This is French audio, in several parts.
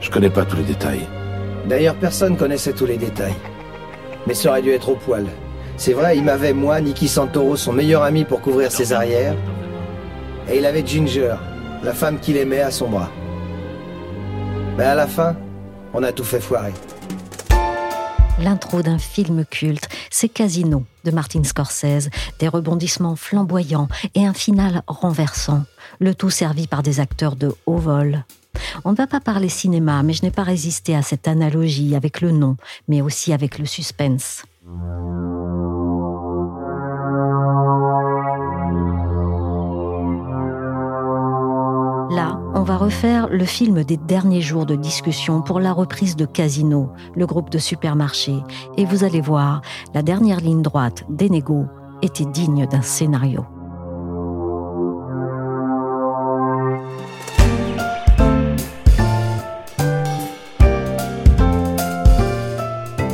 Je connais pas tous les détails. D'ailleurs, personne connaissait tous les détails. Mais ça aurait dû être au poil. C'est vrai, il m'avait, moi, Nicky Santoro, son meilleur ami pour couvrir ses arrières. Et il avait Ginger, la femme qu'il aimait, à son bras. Mais à la fin, on a tout fait foirer. L'intro d'un film culte, c'est Casino de Martin Scorsese, des rebondissements flamboyants et un final renversant, le tout servi par des acteurs de haut vol. On ne va pas parler cinéma, mais je n'ai pas résisté à cette analogie avec le nom, mais aussi avec le suspense. Là, on va refaire le film des derniers jours de discussion pour la reprise de Casino, le groupe de supermarchés. Et vous allez voir, la dernière ligne droite des négos était digne d'un scénario.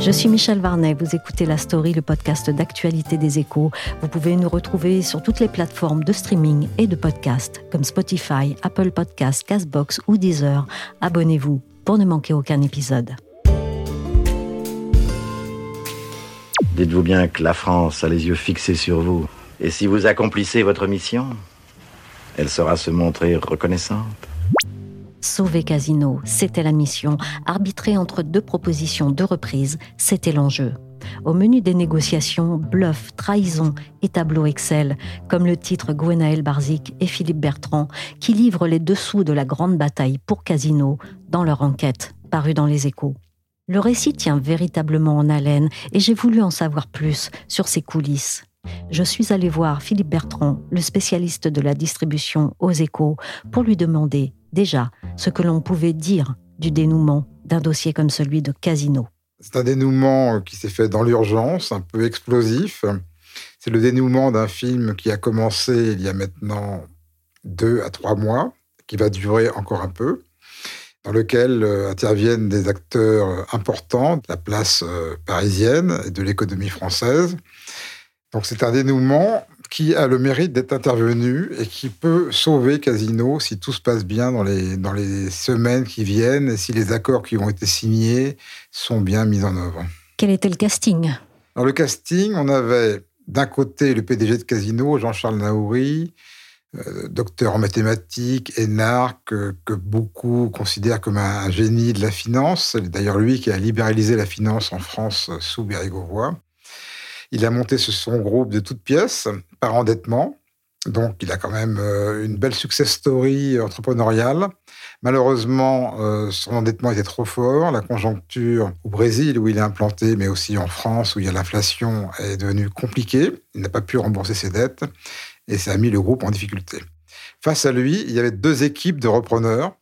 Je suis Michel Varnet, vous écoutez La Story, le podcast d'actualité des échos. Vous pouvez nous retrouver sur toutes les plateformes de streaming et de podcast comme Spotify, Apple Podcasts, Castbox ou Deezer. Abonnez-vous pour ne manquer aucun épisode. Dites-vous bien que la France a les yeux fixés sur vous. Et si vous accomplissez votre mission, elle saura se montrer reconnaissante. Sauver Casino, c'était la mission. Arbitrer entre deux propositions de reprise, c'était l'enjeu. Au menu des négociations, bluff, trahison et tableau Excel, comme le titre Gwenaël Barzik et Philippe Bertrand, qui livrent les dessous de la grande bataille pour Casino dans leur enquête, parue dans les échos. Le récit tient véritablement en haleine et j'ai voulu en savoir plus sur ses coulisses. Je suis allé voir Philippe Bertrand, le spécialiste de la distribution aux échos, pour lui demander déjà ce que l'on pouvait dire du dénouement d'un dossier comme celui de Casino. C'est un dénouement qui s'est fait dans l'urgence, un peu explosif. C'est le dénouement d'un film qui a commencé il y a maintenant deux à trois mois, qui va durer encore un peu, dans lequel euh, interviennent des acteurs importants de la place euh, parisienne et de l'économie française. Donc c'est un dénouement qui a le mérite d'être intervenu et qui peut sauver Casino si tout se passe bien dans les, dans les semaines qui viennent et si les accords qui ont été signés sont bien mis en œuvre. Quel était le casting? Dans le casting, on avait d'un côté le PDG de Casino, Jean-Charles Naouri, euh, docteur en mathématiques, énarque, que, que, beaucoup considèrent comme un, génie de la finance. C'est d'ailleurs lui qui a libéralisé la finance en France sous Bérégovoy. Il a monté son groupe de toutes pièces par endettement. Donc, il a quand même euh, une belle success story entrepreneuriale. Malheureusement, euh, son endettement était trop fort. La conjoncture au Brésil, où il est implanté, mais aussi en France, où il y a l'inflation, est devenue compliquée. Il n'a pas pu rembourser ses dettes et ça a mis le groupe en difficulté. Face à lui, il y avait deux équipes de repreneurs.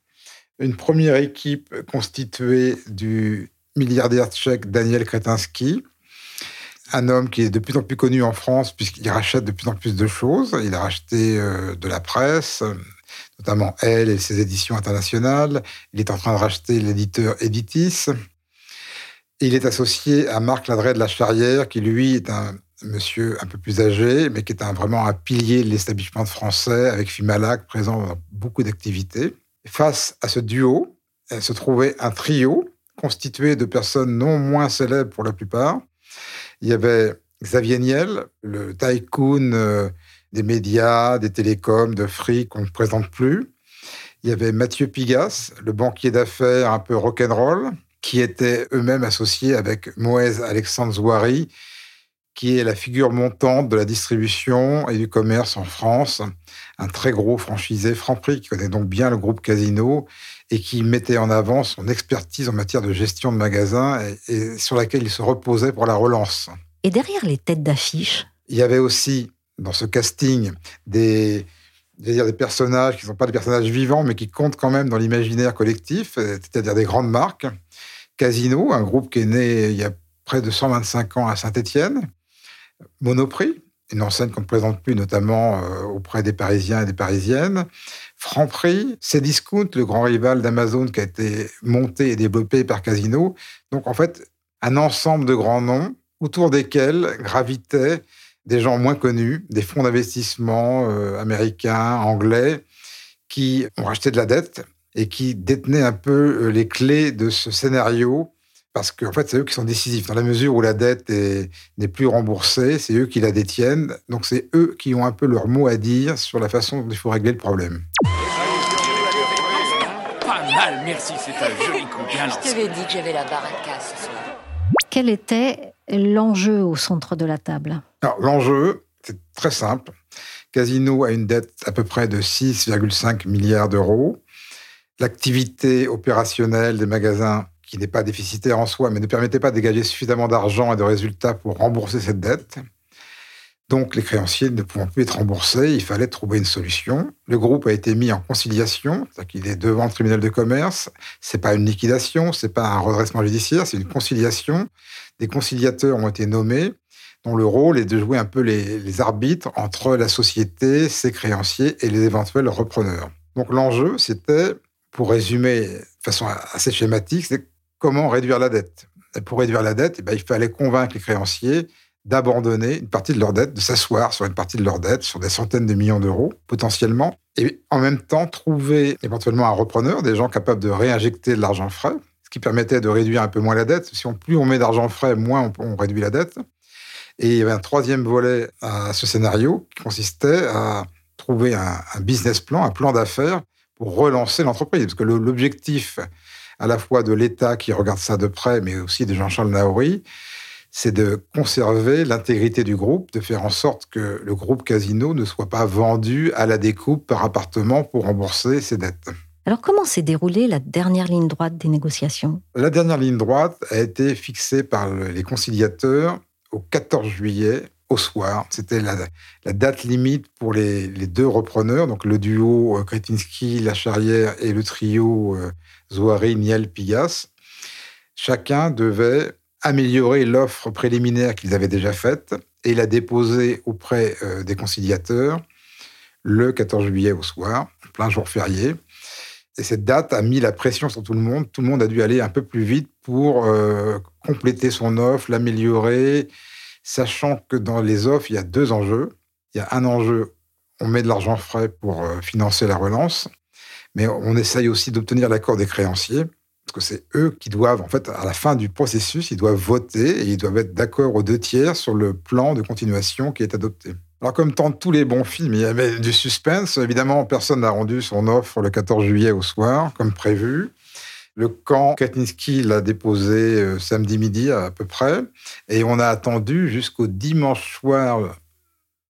Une première équipe constituée du milliardaire tchèque Daniel Kretinsky, un homme qui est de plus en plus connu en France puisqu'il rachète de plus en plus de choses. Il a racheté euh, de la presse, notamment Elle et ses éditions internationales. Il est en train de racheter l'éditeur Editis. il est associé à Marc Ladret de la Charrière, qui lui est un monsieur un peu plus âgé, mais qui est un, vraiment un pilier de l'établissement français, avec Fimalac présent dans beaucoup d'activités. Face à ce duo, se trouvait un trio constitué de personnes non moins célèbres pour la plupart, il y avait Xavier Niel, le tycoon euh, des médias, des télécoms, de fric qu'on ne présente plus. Il y avait Mathieu Pigas, le banquier d'affaires un peu rock'n'roll, qui était eux-mêmes associés avec Moez Alexandre Zouari, qui est la figure montante de la distribution et du commerce en France, un très gros franchisé Franprix qui connaît donc bien le groupe Casino et qui mettait en avant son expertise en matière de gestion de magasins et, sur laquelle il se reposait pour la relance. Et derrière les têtes d'affiche? Il y avait aussi dans ce casting des, dire des personnages qui ne sont pas des personnages vivants, mais qui comptent quand même dans l'imaginaire collectif, c'est-à-dire des grandes marques. Casino, un groupe qui est né il y a près de 125 ans à Saint-Étienne. Monoprix, une enseigne qu'on ne présente plus, notamment euh, auprès des Parisiens et des Parisiennes. Franprix, Cdiscount, le grand rival d'Amazon qui a été monté et développé par Casino. Donc en fait, un ensemble de grands noms autour desquels gravitaient des gens moins connus, des fonds d'investissement euh, américains, anglais, qui ont racheté de la dette et qui détenaient un peu euh, les clés de ce scénario parce qu'en fait, c'est eux qui sont décisifs. Dans la mesure où la dette n'est plus remboursée, c'est eux qui la détiennent. Donc, c'est eux qui ont un peu leur mot à dire sur la façon dont il faut régler le problème. Pas mal, merci, c'est un joli coup. Bien Je t'avais dit que j'avais la baraka ce soir. Quel était l'enjeu au centre de la table? Alors, l'enjeu, c'est très simple. Casino a une dette à peu près de 6,5 milliards d'euros. L'activité opérationnelle des magasins qui n'est pas déficitaire en soi, mais ne permettait pas de dégager suffisamment d'argent et de résultats pour rembourser cette dette. Donc les créanciers ne pouvant plus être remboursés, il fallait trouver une solution. Le groupe a été mis en conciliation, c'est-à-dire qu'il est devant le tribunal de commerce. C'est pas une liquidation, c'est pas un redressement judiciaire, c'est une conciliation. Des conciliateurs ont été nommés, dont le rôle est de jouer un peu les, les arbitres entre la société, ses créanciers et les éventuels repreneurs. Donc l'enjeu, c'était, pour résumer de façon assez schématique, c'est comment réduire la dette. Et pour réduire la dette, eh ben, il fallait convaincre les créanciers d'abandonner une partie de leur dette, de s'asseoir sur une partie de leur dette, sur des centaines de millions d'euros potentiellement, et en même temps trouver éventuellement un repreneur, des gens capables de réinjecter de l'argent frais, ce qui permettait de réduire un peu moins la dette. Si on, plus on met d'argent frais, moins on, réduit la dette. Et il y avait un troisième volet à ce scénario qui consistait à trouver un business plan, un plan d'affaires pour relancer l'entreprise. Parce que l'objectif à la fois de l'État qui regarde ça de près, mais aussi de Jean-Charles Naouri, c'est de conserver l'intégrité du groupe, de faire en sorte que le groupe Casino ne soit pas vendu à la découpe par appartement pour rembourser ses dettes. Alors comment s'est déroulée la dernière ligne droite des négociations? La dernière ligne droite a été fixée par les conciliateurs au 14 juillet au soir. C'était la, date limite pour les, deux repreneurs, donc le duo euh, Kretinsky, La Charrière et le trio euh, Zoari, Niel, Pigas. Chacun devait améliorer l'offre préliminaire qu'ils avaient déjà faite et la déposer auprès euh, des conciliateurs le 14 juillet au soir, plein jour férié. Et cette date a mis la pression sur tout le monde. Tout le monde a dû aller un peu plus vite pour compléter son offre, l'améliorer, sachant que dans les offres, il y a deux enjeux. Il y a un enjeu, on met de l'argent frais pour euh, financer la relance, mais on essaye aussi d'obtenir l'accord des créanciers, parce que c'est eux qui doivent, en fait, à la fin du processus, ils doivent voter et ils doivent être d'accord aux deux tiers sur le plan de continuation qui est adopté. Alors, comme tant tous les bons films, il y avait du suspense. Évidemment, personne n'a rendu son offre le 14 juillet au soir, comme prévu. Le camp Katniski l'a déposé euh, samedi midi à peu près, et on a attendu jusqu'au dimanche soir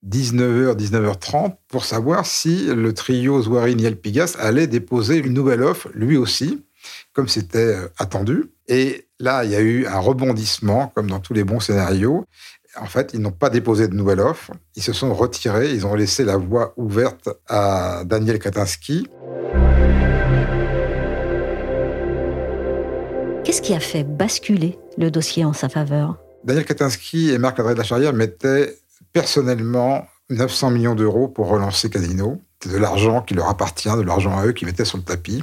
19h, 19h30 pour savoir si le trio Zouari Niel Pigas allait déposer une nouvelle offre, lui aussi, comme c'était euh, attendu. Et là, il y a eu un rebondissement, comme dans tous les bons scénarios. En fait, ils n'ont pas déposé de nouvelle offre. Ils se sont retirés. Ils ont laissé la voie ouverte à Daniel Katinski. Qui a fait basculer le dossier en sa faveur Daniel Katinski et Marc-André de la Charrière mettaient personnellement 900 millions d'euros pour relancer Casino. C'est de l'argent qui leur appartient, de l'argent à eux qui mettaient sur le tapis.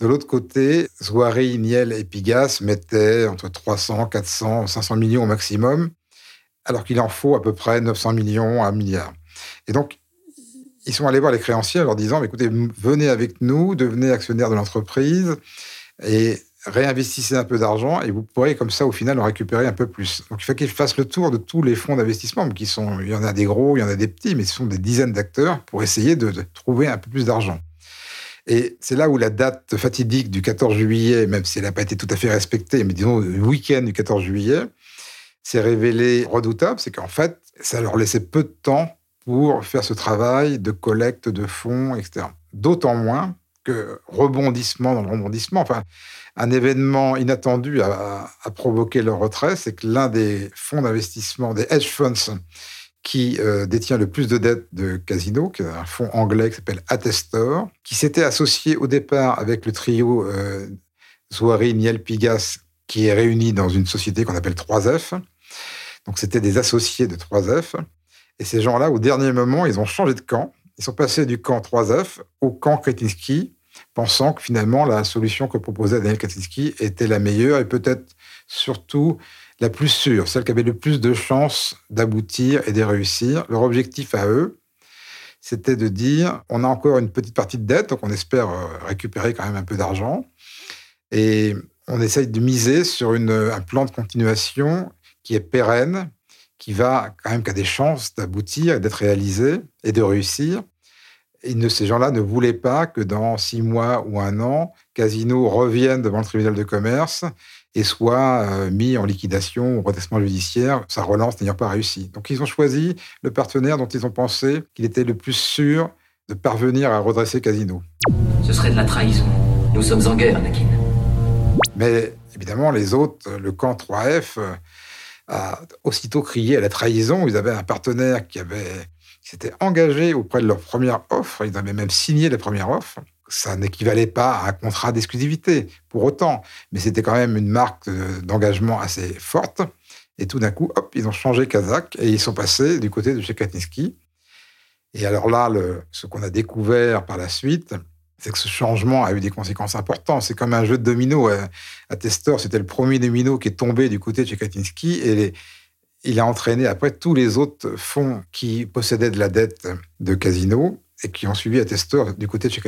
De l'autre côté, Zouari, Niel et Pigas mettaient entre 300, 400, 500 millions au maximum, alors qu'il en faut à peu près 900 millions à un milliard. Et donc, ils sont allés voir les créanciers en leur disant, écoutez, venez avec nous, devenez actionnaire de l'entreprise, et réinvestissez un peu d'argent et vous pourrez comme ça au final en récupérer un peu plus. Donc il faut qu'ils fassent le tour de tous les fonds d'investissement, qui sont, il y en a des gros, il y en a des petits, mais ce sont des dizaines d'acteurs pour essayer de, trouver un peu plus d'argent. Et c'est là où la date fatidique du 14 juillet, même si elle n'a pas été tout à fait respectée, mais disons le week-end du 14 juillet, s'est révélé redoutable, c'est qu'en fait, ça leur laissait peu de temps pour faire ce travail de collecte de fonds, etc. D'autant moins que rebondissement dans le rebondissement, enfin, un événement inattendu a, provoqué leur retrait, c'est que l'un des fonds d'investissement, des hedge funds, qui euh, détient le plus de dettes de Casino, qui est un fonds anglais qui s'appelle Attestor, qui s'était associé au départ avec le trio euh, Zouari, Niel, Pigas, qui est réuni dans une société qu'on appelle 3F. Donc c'était des associés de 3F. Et ces gens-là, au dernier moment, ils ont changé de camp. Ils sont passés du camp 3F au camp Kretinsky, pensant que finalement la solution que proposait Daniel Kretinsky était la meilleure et peut-être surtout la plus sûre, celle qui avait le plus de chances d'aboutir et de réussir. Leur objectif à eux, c'était de dire on a encore une petite partie de dette, donc on espère euh, récupérer quand même un peu d'argent. Et on essaye de miser sur un plan de continuation qui est pérenne, qui va quand même qui a des chances d'aboutir, d'être réalisé et de réussir. Et ces gens-là ne voulaient pas que dans six mois ou un an, Casino revienne devant le tribunal de commerce et soit euh, mis en liquidation ou redressement judiciaire, sa relance n'ayant pas réussi. Donc ils ont choisi le partenaire dont ils ont pensé qu'il était le plus sûr de parvenir à redresser Casino. Ce serait de la trahison. Nous sommes en guerre, Anakin. Mais évidemment, les autres, le camp 3F, euh, a aussitôt crié à la trahison. Ils avaient un partenaire qui avait s'était engagé auprès de leur première offre. Ils avaient même signé la première offre ça n'équivalait pas à un contrat d'exclusivité pour autant, mais c'était quand même une marque d'engagement assez forte. Et tout d'un coup, hop, ils ont changé Kazakh et ils sont passés du côté de chez Et alors là, ce qu'on a découvert par la suite, c'est que ce changement a eu des conséquences importantes. C'est comme un jeu de domino. À Testor, c'était le premier domino qui est tombé du côté de chez et il a entraîné après tous les autres fonds qui possédaient de la dette de Casino et qui ont suivi Attestor du côté de chez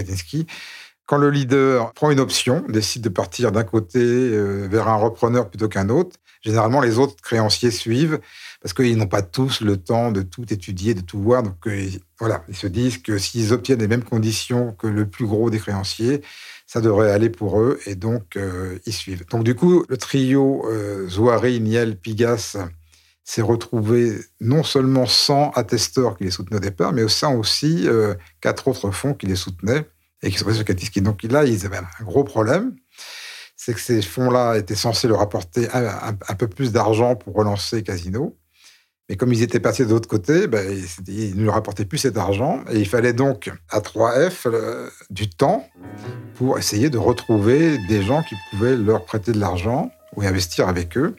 Quand le leader prend une option, décide de partir d'un côté euh, vers un repreneur plutôt qu'un autre, généralement les autres créanciers suivent parce qu'ils n'ont pas tous le temps de tout étudier, de tout voir. Donc euh, voilà, ils se disent que s'ils obtiennent les mêmes conditions que le plus gros des créanciers, ça devrait aller pour eux et donc euh, ils suivent. Donc du coup, le trio Zouari, Niel, Pigas s'est retrouvé non seulement sans attesteurs qui les soutenaient au départ, mais sans aussi euh, quatre autres fonds qui les soutenaient et qui sont passés sur Katiski. Donc là, ils avaient un gros problème. C'est que ces fonds-là étaient censés leur apporter un, peu plus d'argent pour relancer Casino. Mais comme ils étaient passés de l'autre côté, ben, ils ne leur apportaient plus cet argent. Et il fallait donc à 3F euh, du temps pour essayer de retrouver des gens qui pouvaient leur prêter de l'argent ou investir avec eux.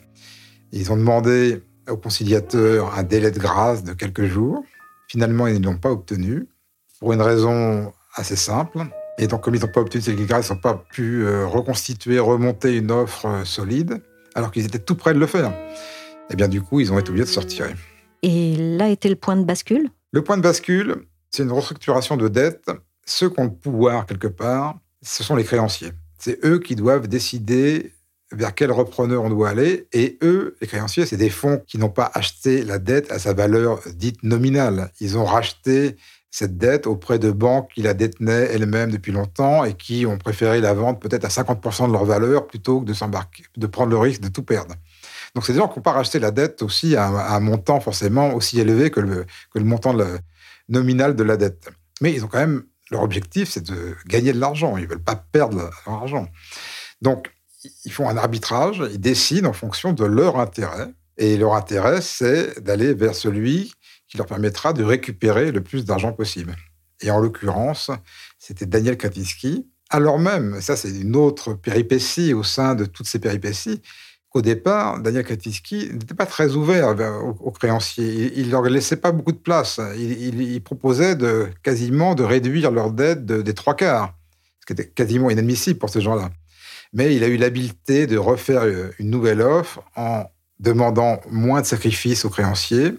Ils ont demandé au conciliateur un délai de grâce de quelques jours. Finalement, ils ne l'ont pas obtenu pour une raison assez simple. Et donc, comme ils n'ont pas obtenu cette grâce, ils n'ont pas pu euh, reconstituer, remonter une offre euh, solide, alors qu'ils étaient tout près de le faire. Et eh bien, du coup, ils ont été obligés de sortir. Et là était le point de bascule? Le point de bascule, c'est une restructuration de dette. Ceux qui ont le pouvoir, quelque part, ce sont les créanciers. C'est eux qui doivent décider vers quel repreneur on doit aller. Et eux, les créanciers, c'est des fonds qui n'ont pas acheté la dette à sa valeur dite nominale. Ils ont racheté cette dette auprès de banques qui la détenaient elles-mêmes depuis longtemps et qui ont préféré la vendre peut-être à 50% de leur valeur plutôt que de prendre le risque de tout perdre. Donc, c'est des gens qui n'ont pas racheté la dette aussi à un, montant forcément aussi élevé que le, que le montant nominal de la dette. Mais ils ont quand même, leur objectif, c'est de gagner de l'argent. Ils ne veulent pas perdre leur argent. Donc, ils font un arbitrage, ils décident en fonction de leur intérêt. Et leur intérêt, c'est d'aller vers celui qui leur permettra de récupérer le plus d'argent possible. Et en l'occurrence, c'était Daniel Kaczynski, alors même, ça c'est une autre péripétie au sein de toutes ces péripéties, qu'au départ, Daniel Kaczynski n'était pas très ouvert aux, créanciers. Il ne leur laissait pas beaucoup de place. Il, proposait quasiment de réduire leur dette des trois quarts, ce qui était quasiment inadmissible pour ces gens-là mais il a eu l'habileté de refaire euh, une nouvelle offre en demandant moins de sacrifices aux créanciers,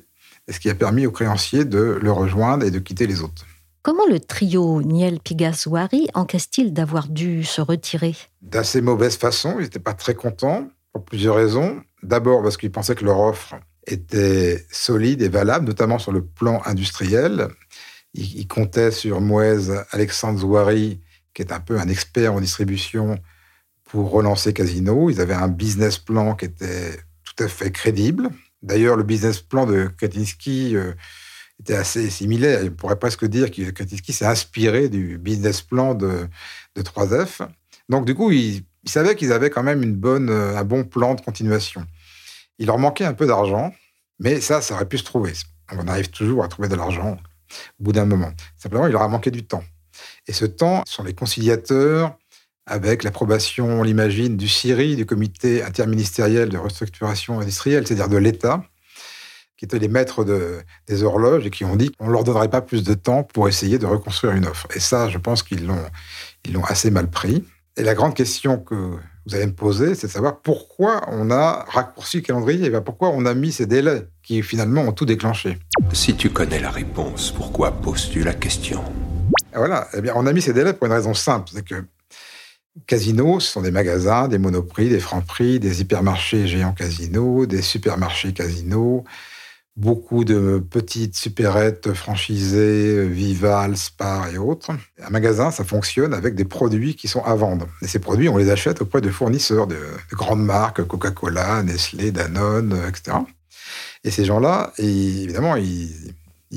ce qui a permis aux créanciers de le rejoindre et de quitter les autres. Comment le trio Niel Pigas-Ouari encaisse-t-il d'avoir dû se retirer? D'assez mauvaise façon, ils n'étaient pas très contents pour plusieurs raisons. D'abord parce qu'ils pensaient que leur offre était solide et valable, notamment sur le plan industriel. Ils, comptaient sur Mouez Alexandre Zouari, qui est un peu un expert en distribution pour relancer Casino. Ils avaient un business plan qui était tout à fait crédible. D'ailleurs, le business plan de Kretinsky euh, était assez similaire. On pourrait presque dire que Kretinsky s'est inspiré du business plan de, de 3F. Donc, du coup, ils, savaient qu'ils avaient quand même une bonne, un bon plan de continuation. Il leur manquait un peu d'argent, mais ça, ça aurait pu se trouver. On arrive toujours à trouver de l'argent au bout d'un moment. Simplement, il leur a manqué du temps. Et ce temps ce sont les conciliateurs, avec l'approbation, on l'imagine, du CIRI, du comité interministériel de restructuration industrielle, c'est-à-dire de l'État, qui étaient les maîtres des horloges et qui ont dit qu'on ne leur donnerait pas plus de temps pour essayer de reconstruire une offre. Et ça, je pense qu'ils l'ont, ils l'ont assez mal pris. Et la grande question que vous allez me poser, c'est de savoir pourquoi on a raccourci le calendrier, et pourquoi on a mis ces délais qui finalement ont tout déclenché. Si tu connais la réponse, pourquoi poses-tu la question? Voilà, eh bien, on a mis ces délais pour une raison simple, c'est que Casinos, ce sont des magasins, des monoprix, des francs-prix, des hypermarchés géants casinos, des supermarchés casinos, beaucoup de petites supérettes franchisées, Vival, Spar et autres. Un magasin, ça fonctionne avec des produits qui sont à vendre. Et ces produits, on les achète auprès de fournisseurs de, grandes marques, Coca-Cola, Nestlé, Danone, etc. Et ces gens-là, évidemment, ils,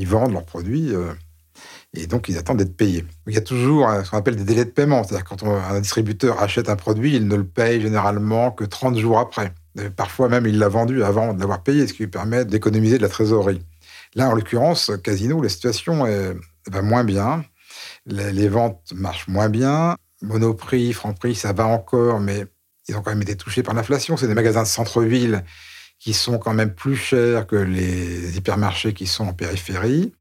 vendent leurs produits euh, et donc ils attendent d'être payés. Il y a toujours ce qu'on appelle des délais de paiement, c'est-à-dire quand un distributeur achète un produit, il ne le paye généralement que 30 jours après. parfois même, il l'a vendu avant de l'avoir payé, ce qui lui permet d'économiser de la trésorerie. Là, en l'occurrence, Casino, la situation est, va moins bien. Les, ventes marchent moins bien. Monoprix, Franprix, ça va encore, mais ils ont quand même été touchés par l'inflation. C'est des magasins de centre-ville qui sont quand même plus chers que les hypermarchés qui sont en périphérie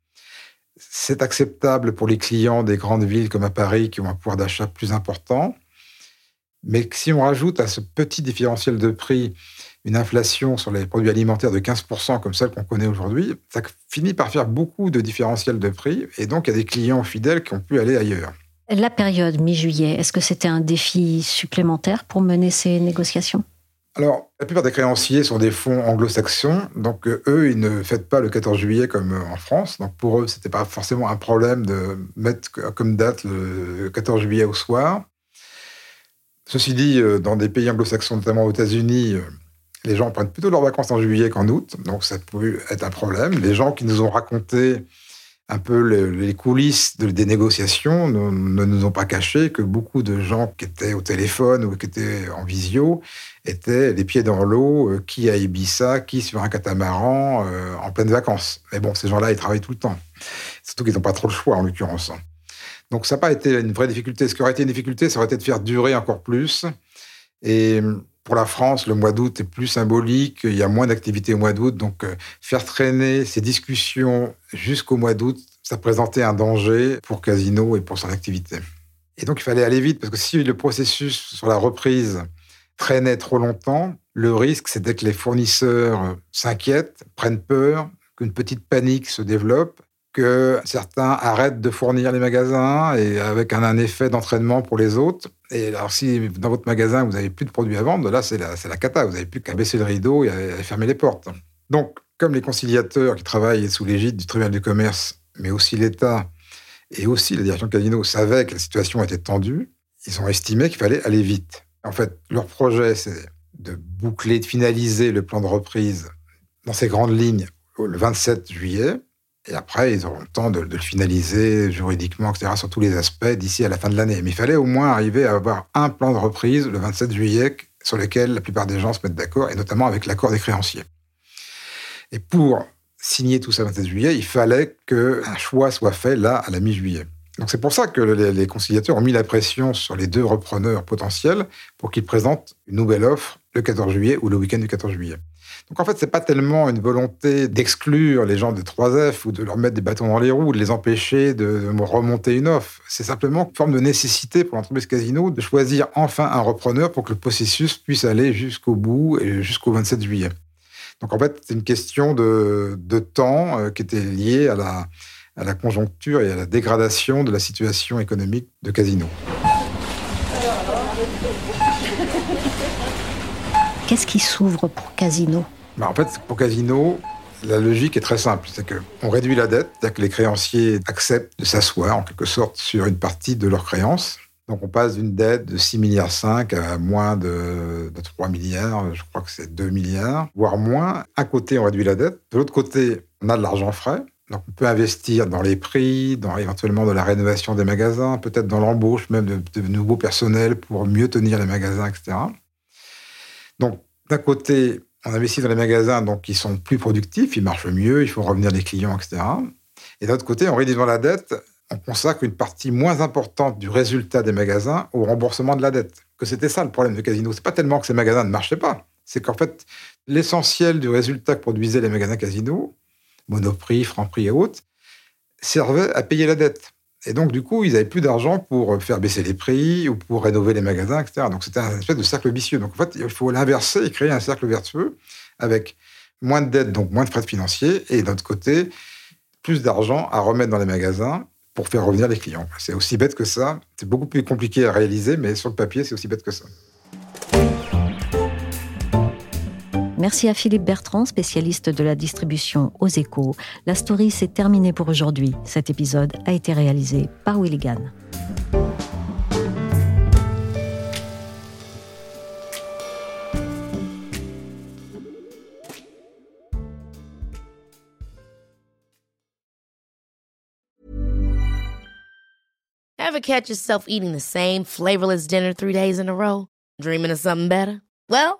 c'est acceptable pour les clients des grandes villes comme à Paris qui ont un pouvoir d'achat plus important. Mais si on rajoute à ce petit différentiel de prix une inflation sur les produits alimentaires de 15% comme celle qu'on connaît aujourd'hui, ça finit par faire beaucoup de différentiels de prix. Et donc, il y a des clients fidèles qui ont pu aller ailleurs. La période mi-juillet, est-ce que c'était un défi supplémentaire pour mener ces négociations? Alors, la plupart des créanciers sont des fonds anglo-saxons, donc euh, eux, ils ne fêtent pas le 14 juillet comme euh, en France. Donc pour eux, ce n'était pas forcément un problème de mettre comme date le 14 juillet au soir. Ceci dit, euh, dans des pays anglo-saxons, notamment aux États-Unis, les gens prennent plutôt leurs vacances en juillet qu'en août, donc ça peut être un problème. Les gens qui nous ont raconté un peu les coulisses des négociations ne, nous ont pas caché que beaucoup de gens qui étaient au téléphone ou qui étaient en visio étaient les pieds dans l'eau, euh, qui à Ibiza, qui sur un catamaran euh, en pleine vacances. Mais bon, ces gens-là, ils travaillent tout le temps. Surtout qu'ils n'ont pas trop le choix, en l'occurrence. Donc ça n'a pas été une vraie difficulté. Ce qui aurait été une difficulté, ça aurait été de faire durer encore plus. Et pour la France, le mois d'août est plus symbolique, il y a moins d'activités au mois d'août, donc euh, faire traîner ces discussions jusqu'au mois d'août, ça présentait un danger pour Casino et pour son activité. Et donc il fallait aller vite, parce que si le processus sur la reprise traînait trop longtemps, le risque c'était que les fournisseurs s'inquiètent, prennent peur, qu'une petite panique se développe, que certains arrêtent de fournir les magasins et avec un, effet d'entraînement pour les autres. Et alors, si dans votre magasin, vous n'avez plus de produits à vendre, là, c'est la, la cata. Vous n'avez plus qu'à baisser le rideau et à, fermer les portes. Donc, comme les conciliateurs qui travaillent sous l'égide du tribunal du commerce, mais aussi l'État et aussi la direction de Casino savaient que la situation était tendue, ils ont estimé qu'il fallait aller vite. En fait, leur projet, c'est de boucler, de finaliser le plan de reprise dans ses grandes lignes le 27 juillet. Et après, ils auront le temps de, le finaliser juridiquement, etc., sur tous les aspects d'ici à la fin de l'année. Mais il fallait au moins arriver à avoir un plan de reprise le 27 juillet sur lequel la plupart des gens se mettent d'accord, et notamment avec l'accord des créanciers. Et pour signer tout ça le 27 juillet, il fallait qu'un choix soit fait là, à la mi-juillet. Donc c'est pour ça que les, les, conciliateurs ont mis la pression sur les deux repreneurs potentiels pour qu'ils présentent une nouvelle offre le 14 juillet ou le week-end du 14 juillet. Donc en fait, c'est pas tellement une volonté d'exclure les gens de 3F ou de leur mettre des bâtons dans les roues, de les empêcher de remonter une offre. C'est simplement une forme de nécessité pour l'entreprise Casino de choisir enfin un repreneur pour que le processus puisse aller jusqu'au bout et jusqu'au 27 juillet. Donc en fait, c'est une question de, temps euh, qui était liée à la, à la conjoncture et à la dégradation de la situation économique de Casino. Qu'est-ce qui s'ouvre pour Casino bah, en fait, pour Casino, la logique est très simple. C'est qu'on réduit la dette, c'est-à-dire que les créanciers acceptent de s'asseoir en quelque sorte sur une partie de leurs créances. Donc on passe d'une dette de 6 milliards 5 à moins de, 3 milliards, je crois que c'est 2 milliards, voire moins. À côté, on réduit la dette. De l'autre côté, on a de l'argent frais. Donc on peut investir dans les prix, dans éventuellement de la rénovation des magasins, peut-être dans l'embauche même de, de nouveaux personnels pour mieux tenir les magasins, etc. Donc d'un côté, on investit dans les magasins donc qui sont plus productifs, ils marchent mieux, il faut revenir des clients, etc. Et d'un autre côté, en réduisant la dette, on consacre une partie moins importante du résultat des magasins au remboursement de la dette. Que c'était ça le problème de Casino. C'est pas tellement que ces magasins ne marchaient pas, c'est qu'en fait, l'essentiel du résultat que produisaient les magasins Casino, Monoprix, Franprix et autres, servait à payer la dette. Et donc, du coup, ils n'avaient plus d'argent pour faire baisser les prix ou pour rénover les magasins, etc. Donc, c'était un espèce de cercle vicieux. Donc, en fait, il faut l'inverser et créer un cercle vertueux avec moins de dettes, donc moins de frais financiers, et d'un autre côté, plus d'argent à remettre dans les magasins pour faire revenir les clients. C'est aussi bête que ça. C'est beaucoup plus compliqué à réaliser, mais sur le papier, c'est aussi bête que ça. Merci à Philippe Bertrand, spécialiste de la distribution aux échos. La story s'est terminée pour aujourd'hui. Cet épisode a été réalisé par Willigan. Ever catch yourself eating the same flavorless dinner three days in a row? Dreaming of something better? Well,